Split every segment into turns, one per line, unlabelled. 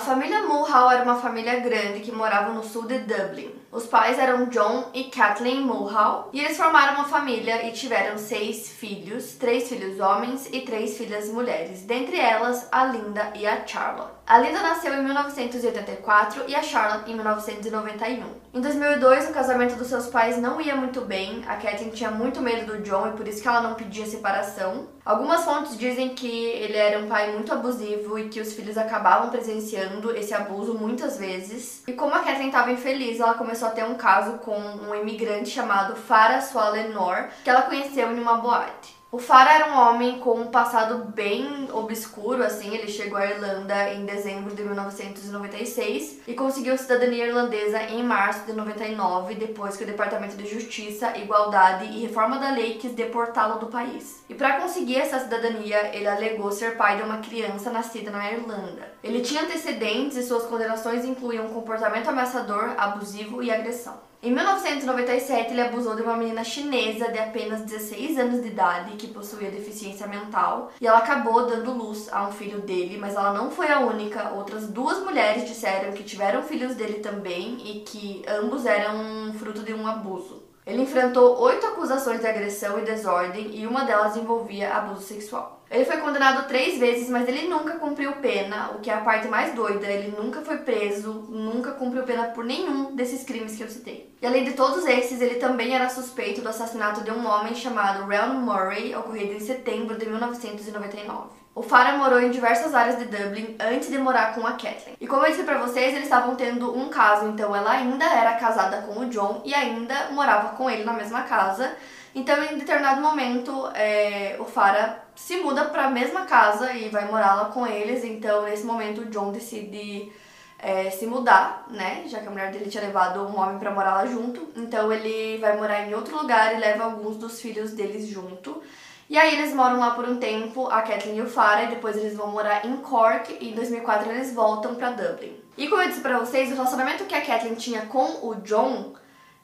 A família Mulhall era uma família grande que morava no sul de Dublin. Os pais eram John e Kathleen Mulhall e eles formaram uma família e tiveram seis filhos, três filhos homens e três filhas mulheres, dentre elas a Linda e a Charlotte. A Linda nasceu em 1984 e a Charlotte em 1991. Em 2002, o casamento dos seus pais não ia muito bem. A Kathleen tinha muito medo do John e por isso que ela não pedia separação. Algumas fontes dizem que ele era um pai muito abusivo e que os filhos acabavam presenciando esse abuso muitas vezes. E como a Kathleen estava infeliz, ela começou a ter um caso com um imigrante chamado Farah Swallenor, que ela conheceu em uma boate. O Farah era um homem com um passado bem obscuro, assim. Ele chegou à Irlanda em dezembro de 1996 e conseguiu cidadania irlandesa em março de 99, depois que o Departamento de Justiça, Igualdade e Reforma da Lei quis deportá-lo do país. E para conseguir essa cidadania, ele alegou ser pai de uma criança nascida na Irlanda. Ele tinha antecedentes e suas condenações incluíam comportamento ameaçador, abusivo e agressão. Em 1997, ele abusou de uma menina chinesa de apenas 16 anos de idade que possuía deficiência mental e ela acabou dando luz a um filho dele, mas ela não foi a única. Outras duas mulheres disseram que tiveram filhos dele também e que ambos eram fruto de um abuso. Ele enfrentou oito acusações de agressão e desordem e uma delas envolvia abuso sexual. Ele foi condenado três vezes, mas ele nunca cumpriu pena, o que é a parte mais doida. Ele nunca foi preso, nunca cumpriu pena por nenhum desses crimes que eu citei. E além de todos esses, ele também era suspeito do assassinato de um homem chamado Ryan Murray, ocorrido em setembro de 1999. O Farah morou em diversas áreas de Dublin antes de morar com a Kathleen. E como eu disse pra vocês, eles estavam tendo um caso, então ela ainda era casada com o John e ainda morava com ele na mesma casa. Então, em determinado momento, é, o Farah se muda para a mesma casa e vai morar lá com eles. Então, nesse momento, o John decide é, se mudar, né? Já que a mulher dele tinha levado um homem para morar lá junto. Então, ele vai morar em outro lugar e leva alguns dos filhos deles junto. E aí eles moram lá por um tempo, a Kathleen e o Farah, depois eles vão morar em Cork e em 2004 eles voltam para Dublin. E como eu disse para vocês, o relacionamento que a Kathleen tinha com o John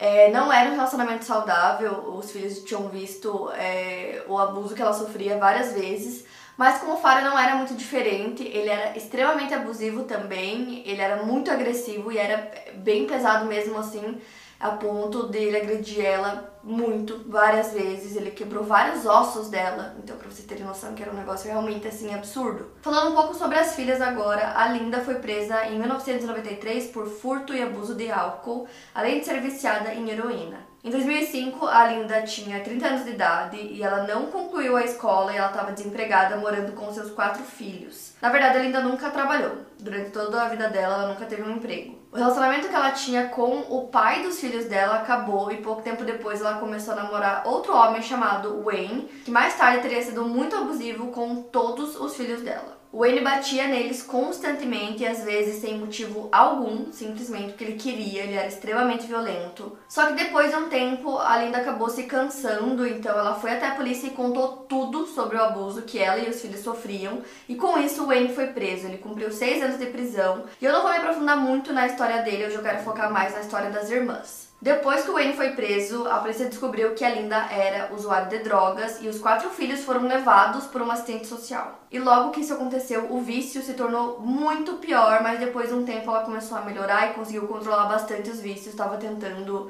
é, não era um relacionamento saudável, os filhos tinham visto é, o abuso que ela sofria várias vezes, mas com o Farah não era muito diferente, ele era extremamente abusivo também, ele era muito agressivo e era bem pesado mesmo assim a ponto dele agredir ela muito, várias vezes. Ele quebrou vários ossos dela. Então, pra vocês terem noção que era um negócio realmente assim absurdo. Falando um pouco sobre as filhas agora, a Linda foi presa em 1993 por furto e abuso de álcool, além de ser viciada em heroína. Em 2005, a Linda tinha 30 anos de idade e ela não concluiu a escola e ela estava desempregada morando com seus quatro filhos. Na verdade, a Linda nunca trabalhou. Durante toda a vida dela, ela nunca teve um emprego. O relacionamento que ela tinha com o pai dos filhos dela acabou e pouco tempo depois ela começou a namorar outro homem chamado Wayne, que mais tarde teria sido muito abusivo com todos os filhos dela. Wayne batia neles constantemente às vezes sem motivo algum, simplesmente porque ele queria, ele era extremamente violento. Só que depois de um tempo, a Linda acabou se cansando, então ela foi até a polícia e contou tudo sobre o abuso que ela e os filhos sofriam. E com isso, Wayne foi preso. Ele cumpriu seis anos de prisão. E eu não vou me aprofundar muito na história dele, hoje eu quero focar mais na história das irmãs. Depois que o Wayne foi preso, a polícia descobriu que a Linda era usuária de drogas e os quatro filhos foram levados por um assistente social. E logo que isso aconteceu, o vício se tornou muito pior, mas depois de um tempo ela começou a melhorar e conseguiu controlar bastante os vícios, estava tentando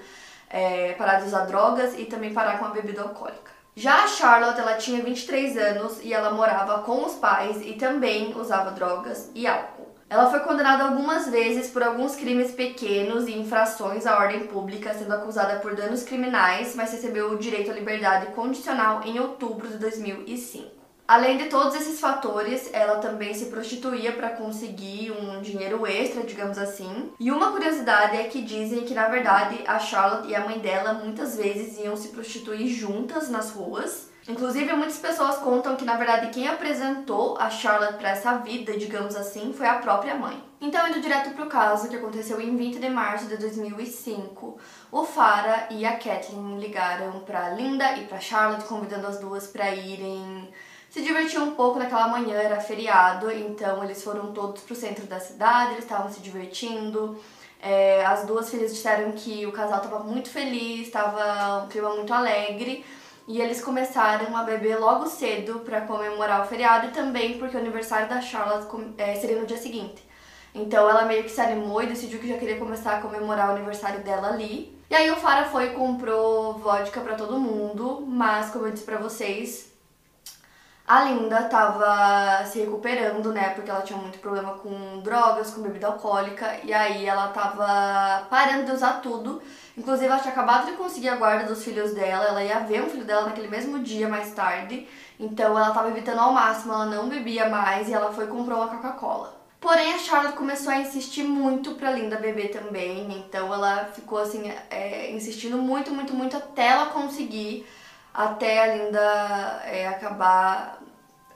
é, parar de usar drogas e também parar com a bebida alcoólica. Já a Charlotte, ela tinha 23 anos e ela morava com os pais e também usava drogas e álcool. Ela foi condenada algumas vezes por alguns crimes pequenos e infrações à ordem pública, sendo acusada por danos criminais, mas recebeu o direito à liberdade condicional em outubro de 2005. Além de todos esses fatores, ela também se prostituía para conseguir um dinheiro extra, digamos assim. E uma curiosidade é que dizem que, na verdade, a Charlotte e a mãe dela muitas vezes iam se prostituir juntas nas ruas Inclusive, muitas pessoas contam que, na verdade, quem apresentou a Charlotte para essa vida, digamos assim, foi a própria mãe. Então, indo direto pro caso, que aconteceu em 20 de março de 2005, o Farah e a Kathleen ligaram para Linda e para Charlotte, convidando as duas para irem se divertir um pouco naquela manhã, era feriado, então eles foram todos pro centro da cidade, eles estavam se divertindo. É, as duas filhas disseram que o casal estava muito feliz, estava um clima muito alegre. E eles começaram a beber logo cedo para comemorar o feriado e também porque o aniversário da Charlotte é, seria no dia seguinte. Então ela meio que se animou e decidiu que já queria começar a comemorar o aniversário dela ali. E aí o Farah foi e comprou vodka para todo mundo, mas como eu disse pra vocês, a Linda tava se recuperando, né, porque ela tinha muito problema com drogas, com bebida alcoólica, e aí ela tava parando de usar tudo. Inclusive ela tinha acabado de conseguir a guarda dos filhos dela, ela ia ver um filho dela naquele mesmo dia mais tarde, então ela tava evitando ao máximo, ela não bebia mais e ela foi e comprou uma Coca-Cola. Porém, a Charlotte começou a insistir muito pra Linda beber também, então ela ficou assim, é, insistindo muito, muito, muito até ela conseguir, até a Linda é, acabar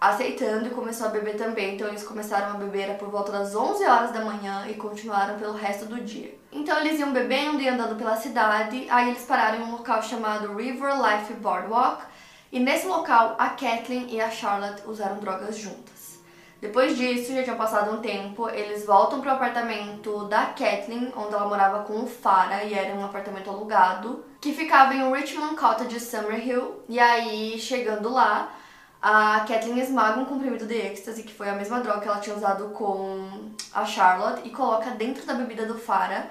aceitando e começou a beber também. Então eles começaram a beber por volta das 11 horas da manhã e continuaram pelo resto do dia. Então eles iam bebendo e andando pela cidade, aí eles pararam em um local chamado River Life Boardwalk, e nesse local a Kathleen e a Charlotte usaram drogas juntas. Depois disso, já tinha passado um tempo, eles voltam pro apartamento da Kathleen, onde ela morava com o Farah, e era um apartamento alugado, que ficava em Richmond Cottage, Summerhill. E aí, chegando lá, a Kathleen esmaga um comprimido de êxtase, que foi a mesma droga que ela tinha usado com a Charlotte, e coloca dentro da bebida do Farah,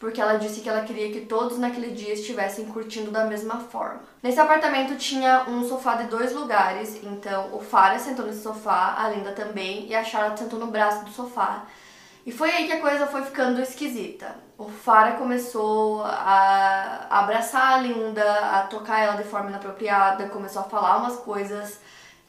porque ela disse que ela queria que todos naquele dia estivessem curtindo da mesma forma. Nesse apartamento tinha um sofá de dois lugares, então o Farah sentou nesse sofá, a Linda também, e a Charlotte sentou no braço do sofá. E foi aí que a coisa foi ficando esquisita. O Farah começou a abraçar a Linda, a tocar ela de forma inapropriada, começou a falar umas coisas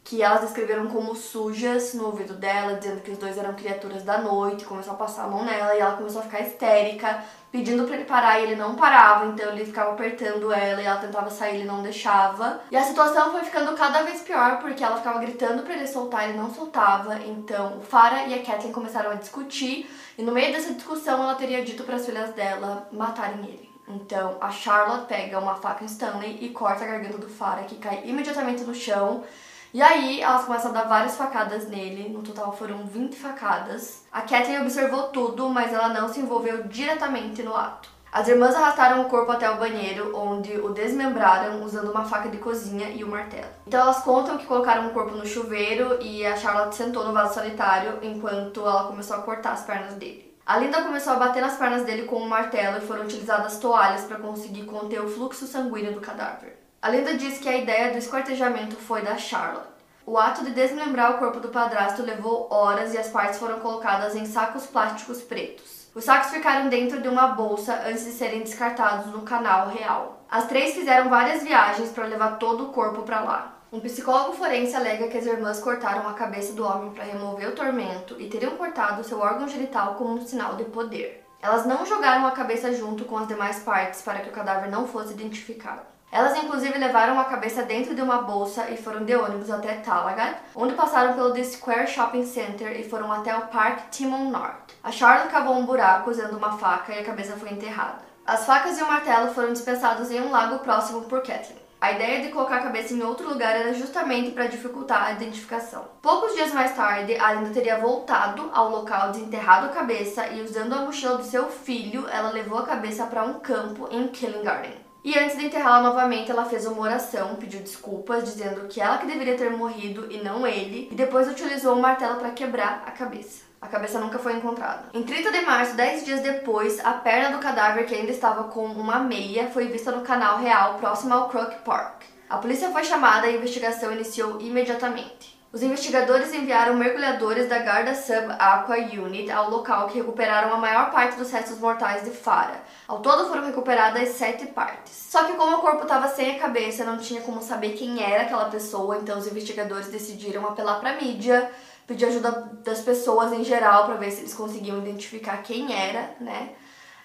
que elas descreveram como sujas no ouvido dela, dizendo que os dois eram criaturas da noite, começou a passar a mão nela e ela começou a ficar histérica, pedindo para ele parar e ele não parava, então ele ficava apertando ela e ela tentava sair, ele não deixava. E a situação foi ficando cada vez pior porque ela ficava gritando para ele soltar, ele não soltava. Então o Farah e a Kathleen começaram a discutir e no meio dessa discussão ela teria dito para as filhas dela matarem ele. Então a Charlotte pega uma faca Stanley e corta a garganta do Farah, que cai imediatamente no chão. E aí elas começam a dar várias facadas nele, no total foram 20 facadas. A Kathleen observou tudo, mas ela não se envolveu diretamente no ato. As irmãs arrastaram o corpo até o banheiro, onde o desmembraram usando uma faca de cozinha e um martelo. Então elas contam que colocaram o corpo no chuveiro e a Charlotte sentou no vaso sanitário enquanto ela começou a cortar as pernas dele. A Linda começou a bater nas pernas dele com um martelo e foram utilizadas toalhas para conseguir conter o fluxo sanguíneo do cadáver. A lenda diz que a ideia do esquartejamento foi da Charlotte. O ato de desmembrar o corpo do padrasto levou horas e as partes foram colocadas em sacos plásticos pretos. Os sacos ficaram dentro de uma bolsa antes de serem descartados no canal real. As três fizeram várias viagens para levar todo o corpo para lá. Um psicólogo forense alega que as irmãs cortaram a cabeça do homem para remover o tormento e teriam cortado seu órgão genital como um sinal de poder. Elas não jogaram a cabeça junto com as demais partes para que o cadáver não fosse identificado. Elas inclusive levaram a cabeça dentro de uma bolsa e foram de ônibus até Talagat, onde passaram pelo The Square Shopping Center e foram até o Parque Timon North. A Charlotte cavou um buraco usando uma faca e a cabeça foi enterrada. As facas e o martelo foram dispensados em um lago próximo por Kathleen. A ideia de colocar a cabeça em outro lugar era justamente para dificultar a identificação. Poucos dias mais tarde, a Linda teria voltado ao local, desenterrado a cabeça e, usando a mochila do seu filho, ela levou a cabeça para um campo em Killing Garden. E antes de enterrá-la novamente, ela fez uma oração, pediu desculpas, dizendo que ela que deveria ter morrido e não ele, e depois utilizou um martelo para quebrar a cabeça. A cabeça nunca foi encontrada. Em 30 de março, 10 dias depois, a perna do cadáver, que ainda estava com uma meia, foi vista no canal real próximo ao Crook Park. A polícia foi chamada e a investigação iniciou imediatamente. Os investigadores enviaram mergulhadores da Garda Sub Aqua Unit ao local que recuperaram a maior parte dos restos mortais de Farah. Ao todo foram recuperadas sete partes. Só que como o corpo estava sem a cabeça, não tinha como saber quem era aquela pessoa, então os investigadores decidiram apelar para a mídia, pedir ajuda das pessoas em geral para ver se eles conseguiam identificar quem era, né?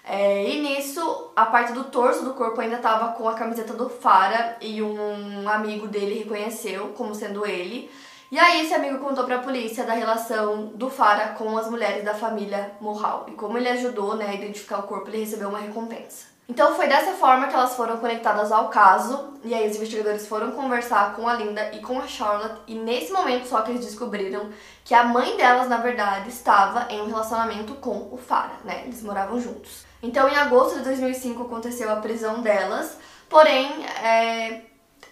É, e nisso, a parte do torso do corpo ainda estava com a camiseta do Fara e um amigo dele reconheceu como sendo ele. E aí esse amigo contou para a polícia da relação do Fara com as mulheres da família Mohal e como ele ajudou, né, a identificar o corpo, ele recebeu uma recompensa. Então foi dessa forma que elas foram conectadas ao caso, e aí os investigadores foram conversar com a Linda e com a Charlotte, e nesse momento só que eles descobriram que a mãe delas, na verdade, estava em um relacionamento com o Fara, né? Eles moravam juntos. Então, em agosto de 2005 aconteceu a prisão delas, porém, é,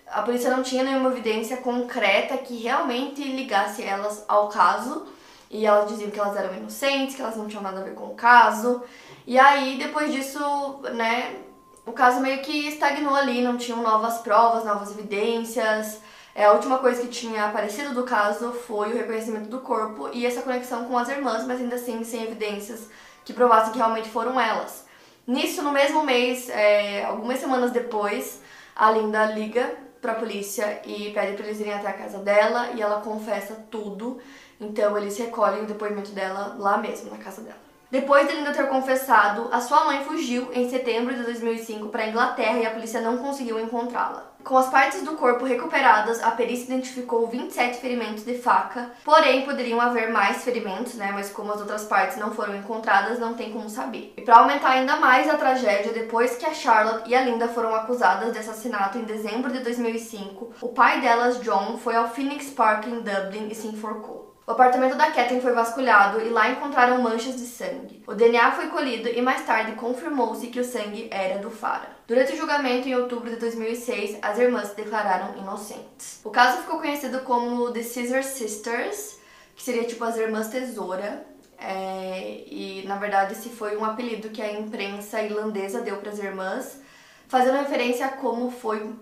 a polícia não tinha nenhuma evidência concreta que realmente ligasse elas ao caso, e elas diziam que elas eram inocentes, que elas não tinham nada a ver com o caso. E aí, depois disso, né, o caso meio que estagnou ali, não tinham novas provas, novas evidências. É, a última coisa que tinha aparecido do caso foi o reconhecimento do corpo e essa conexão com as irmãs, mas ainda assim sem evidências que provassem que realmente foram elas. Nisso, no mesmo mês, é, algumas semanas depois, a Linda liga pra polícia e pede pra eles irem até a casa dela e ela confessa tudo. Então eles recolhem o depoimento dela lá mesmo, na casa dela. Depois de Linda ter confessado, a sua mãe fugiu em setembro de 2005 para a Inglaterra e a polícia não conseguiu encontrá-la. Com as partes do corpo recuperadas, a perícia identificou 27 ferimentos de faca, porém poderiam haver mais ferimentos, né? Mas como as outras partes não foram encontradas, não tem como saber. E para aumentar ainda mais a tragédia, depois que a Charlotte e a Linda foram acusadas de assassinato em dezembro de 2005, o pai delas, John, foi ao Phoenix Park em Dublin e se enforcou. O apartamento da Kathleen foi vasculhado e lá encontraram manchas de sangue. O DNA foi colhido e mais tarde confirmou-se que o sangue era do Farah. Durante o julgamento em outubro de 2006, as irmãs se declararam inocentes. O caso ficou conhecido como The Scissor Sisters, que seria tipo as irmãs tesoura. É, e na verdade esse foi um apelido que a imprensa irlandesa deu para as irmãs, fazendo referência a como foi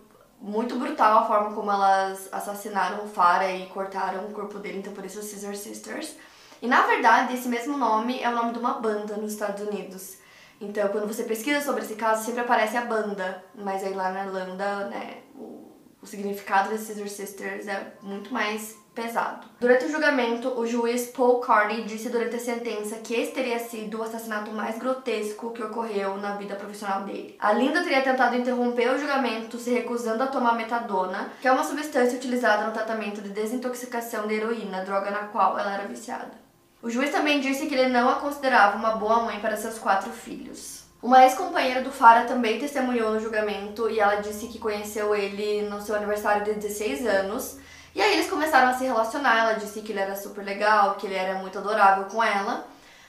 muito brutal a forma como elas assassinaram o Farah e cortaram o corpo dele, então por isso Scissor Sisters. E na verdade, esse mesmo nome é o nome de uma banda nos Estados Unidos. Então, quando você pesquisa sobre esse caso, sempre aparece a banda, mas aí lá na Irlanda, né, o, o significado de Scissor Sisters é muito mais pesado. Durante o julgamento, o juiz Paul Carney disse durante a sentença que esse teria sido o assassinato mais grotesco que ocorreu na vida profissional dele. A Linda teria tentado interromper o julgamento se recusando a tomar metadona, que é uma substância utilizada no tratamento de desintoxicação de heroína, droga na qual ela era viciada. O juiz também disse que ele não a considerava uma boa mãe para seus quatro filhos. Uma ex-companheira do Farah também testemunhou no julgamento e ela disse que conheceu ele no seu aniversário de 16 anos e aí eles começaram a se relacionar, ela disse que ele era super legal, que ele era muito adorável com ela.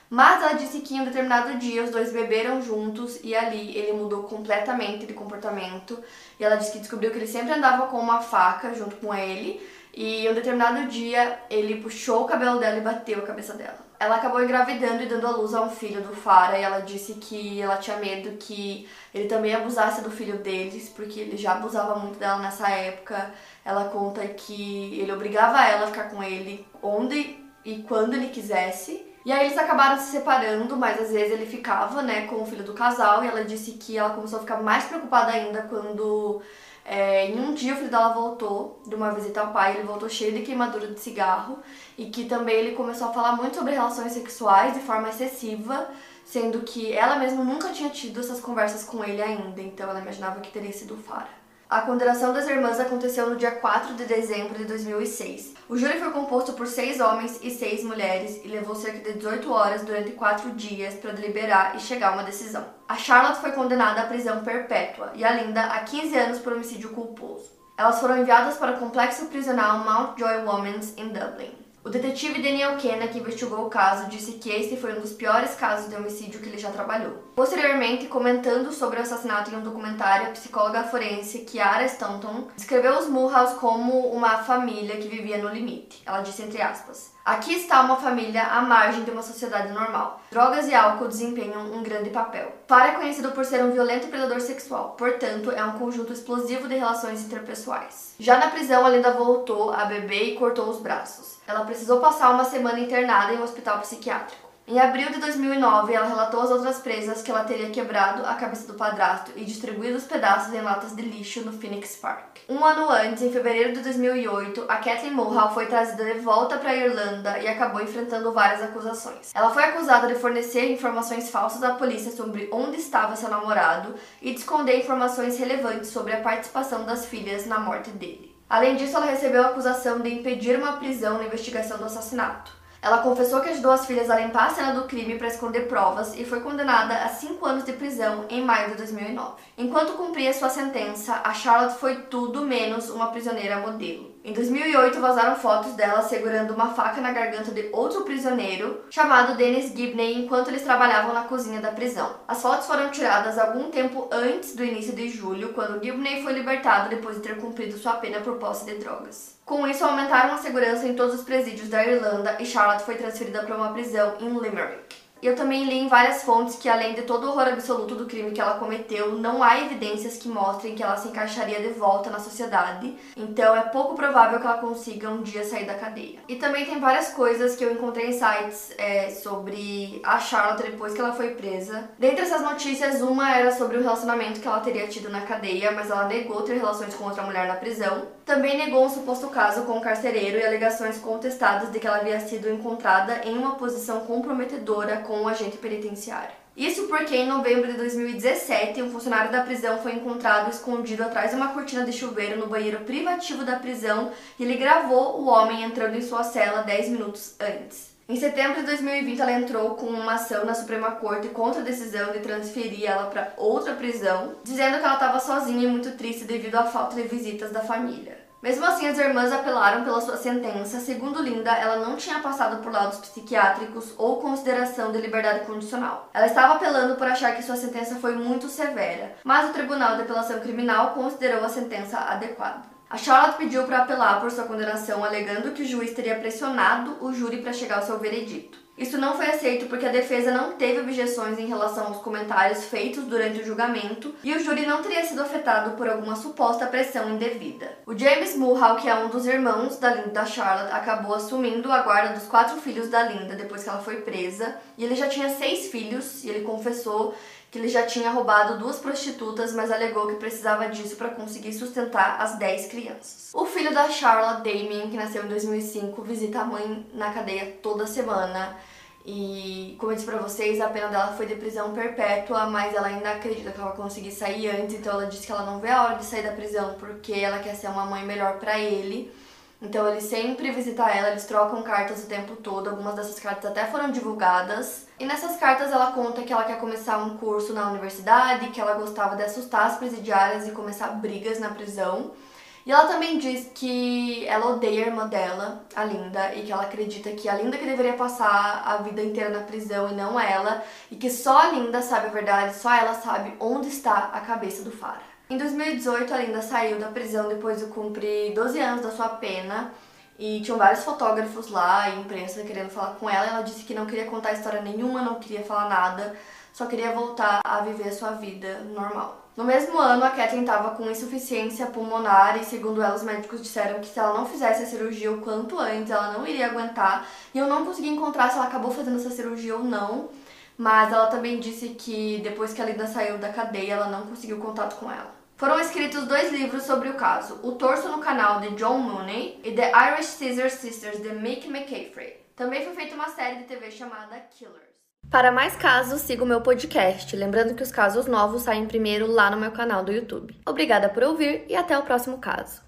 Mas ela disse que em um determinado dia os dois beberam juntos e ali ele mudou completamente de comportamento. E ela disse que descobriu que ele sempre andava com uma faca junto com ele. E um determinado dia ele puxou o cabelo dela e bateu a cabeça dela. Ela acabou engravidando e dando à luz a um filho do Fara e ela disse que ela tinha medo que ele também abusasse do filho deles, porque ele já abusava muito dela nessa época. Ela conta que ele obrigava ela a ficar com ele onde e quando ele quisesse. E aí eles acabaram se separando, mas às vezes ele ficava, né, com o filho do casal e ela disse que ela começou a ficar mais preocupada ainda quando é, em um dia o filho dela voltou de uma visita ao pai, ele voltou cheio de queimadura de cigarro e que também ele começou a falar muito sobre relações sexuais de forma excessiva, sendo que ela mesma nunca tinha tido essas conversas com ele ainda, então ela imaginava que teria sido o Fara. A condenação das irmãs aconteceu no dia 4 de dezembro de 2006. O júri foi composto por seis homens e seis mulheres e levou cerca de 18 horas durante quatro dias para deliberar e chegar a uma decisão. A Charlotte foi condenada à prisão perpétua e a Linda a 15 anos por homicídio culposo. Elas foram enviadas para o complexo prisional Mount Joy Womans em Dublin. O detetive Daniel Kenna, que investigou o caso, disse que este foi um dos piores casos de homicídio que ele já trabalhou. Posteriormente, comentando sobre o assassinato em um documentário, a psicóloga forense Kiara Stanton descreveu os Mulhouse como uma família que vivia no limite. Ela disse entre aspas: Aqui está uma família à margem de uma sociedade normal. Drogas e álcool desempenham um grande papel. Farah é conhecido por ser um violento predador sexual, portanto, é um conjunto explosivo de relações interpessoais. Já na prisão, a voltou a beber e cortou os braços. Ela precisou passar uma semana internada em um hospital psiquiátrico. Em abril de 2009, ela relatou às outras presas que ela teria quebrado a cabeça do padrasto e distribuído os pedaços em latas de lixo no Phoenix Park. Um ano antes, em fevereiro de 2008, a Kathleen Mulhall foi trazida de volta para a Irlanda e acabou enfrentando várias acusações. Ela foi acusada de fornecer informações falsas à polícia sobre onde estava seu namorado e de esconder informações relevantes sobre a participação das filhas na morte dele. Além disso, ela recebeu a acusação de impedir uma prisão na investigação do assassinato. Ela confessou que ajudou as filhas a limpar a cena do crime para esconder provas e foi condenada a cinco anos de prisão em maio de 2009. Enquanto cumpria sua sentença, a Charlotte foi tudo menos uma prisioneira modelo. Em 2008, vazaram fotos dela segurando uma faca na garganta de outro prisioneiro, chamado Dennis Gibney, enquanto eles trabalhavam na cozinha da prisão. As fotos foram tiradas algum tempo antes do início de julho, quando Gibney foi libertado depois de ter cumprido sua pena por posse de drogas. Com isso, aumentaram a segurança em todos os presídios da Irlanda e Charlotte foi transferida para uma prisão em Limerick. E eu também li em várias fontes que, além de todo o horror absoluto do crime que ela cometeu, não há evidências que mostrem que ela se encaixaria de volta na sociedade. Então é pouco provável que ela consiga um dia sair da cadeia. E também tem várias coisas que eu encontrei em sites é, sobre a Charlotte depois que ela foi presa. Dentre essas notícias, uma era sobre o relacionamento que ela teria tido na cadeia, mas ela negou ter relações com outra mulher na prisão. Também negou um suposto caso com um carcereiro e alegações contestadas de que ela havia sido encontrada em uma posição comprometedora com um agente penitenciário. Isso porque em novembro de 2017, um funcionário da prisão foi encontrado escondido atrás de uma cortina de chuveiro no banheiro privativo da prisão e ele gravou o homem entrando em sua cela 10 minutos antes. Em setembro de 2020, ela entrou com uma ação na Suprema Corte contra a decisão de transferir ela para outra prisão, dizendo que ela estava sozinha e muito triste devido à falta de visitas da família. Mesmo assim, as irmãs apelaram pela sua sentença. Segundo Linda, ela não tinha passado por laudos psiquiátricos ou consideração de liberdade condicional. Ela estava apelando por achar que sua sentença foi muito severa, mas o Tribunal de Apelação Criminal considerou a sentença adequada. A Charlotte pediu para apelar por sua condenação, alegando que o juiz teria pressionado o júri para chegar ao seu veredito. Isso não foi aceito porque a defesa não teve objeções em relação aos comentários feitos durante o julgamento e o júri não teria sido afetado por alguma suposta pressão indevida. O James Mulhall, que é um dos irmãos da Linda Charlotte, acabou assumindo a guarda dos quatro filhos da Linda depois que ela foi presa e ele já tinha seis filhos e ele confessou que ele já tinha roubado duas prostitutas, mas alegou que precisava disso para conseguir sustentar as 10 crianças. O filho da Charlotte, Damien, que nasceu em 2005, visita a mãe na cadeia toda semana. E, como eu disse pra vocês, a pena dela foi de prisão perpétua, mas ela ainda acredita que ela vai conseguir sair antes, então ela disse que ela não vê a hora de sair da prisão porque ela quer ser uma mãe melhor para ele. Então ele sempre visita ela, eles trocam cartas o tempo todo, algumas dessas cartas até foram divulgadas. E nessas cartas ela conta que ela quer começar um curso na universidade, que ela gostava de assustar as presidiárias e começar brigas na prisão. E ela também diz que ela odeia a irmã dela, a Linda, e que ela acredita que a Linda que deveria passar a vida inteira na prisão e não ela, e que só a Linda sabe a verdade, só ela sabe onde está a cabeça do Farah. Em 2018, a Linda saiu da prisão depois de cumprir 12 anos da sua pena e tinham vários fotógrafos lá e imprensa querendo falar com ela. Ela disse que não queria contar história nenhuma, não queria falar nada, só queria voltar a viver a sua vida normal. No mesmo ano, a Kathleen estava com insuficiência pulmonar e, segundo ela, os médicos disseram que se ela não fizesse a cirurgia o quanto antes, ela não iria aguentar. E eu não consegui encontrar se ela acabou fazendo essa cirurgia ou não. Mas ela também disse que depois que a Linda saiu da cadeia, ela não conseguiu contato com ela. Foram escritos dois livros sobre o caso: O Torso no Canal, de John Mooney, e The Irish Scissor Sisters, de Mick McCaffrey. Também foi feita uma série de TV chamada Killers. Para mais casos, siga o meu podcast. Lembrando que os casos novos saem primeiro lá no meu canal do YouTube. Obrigada por ouvir e até o próximo caso.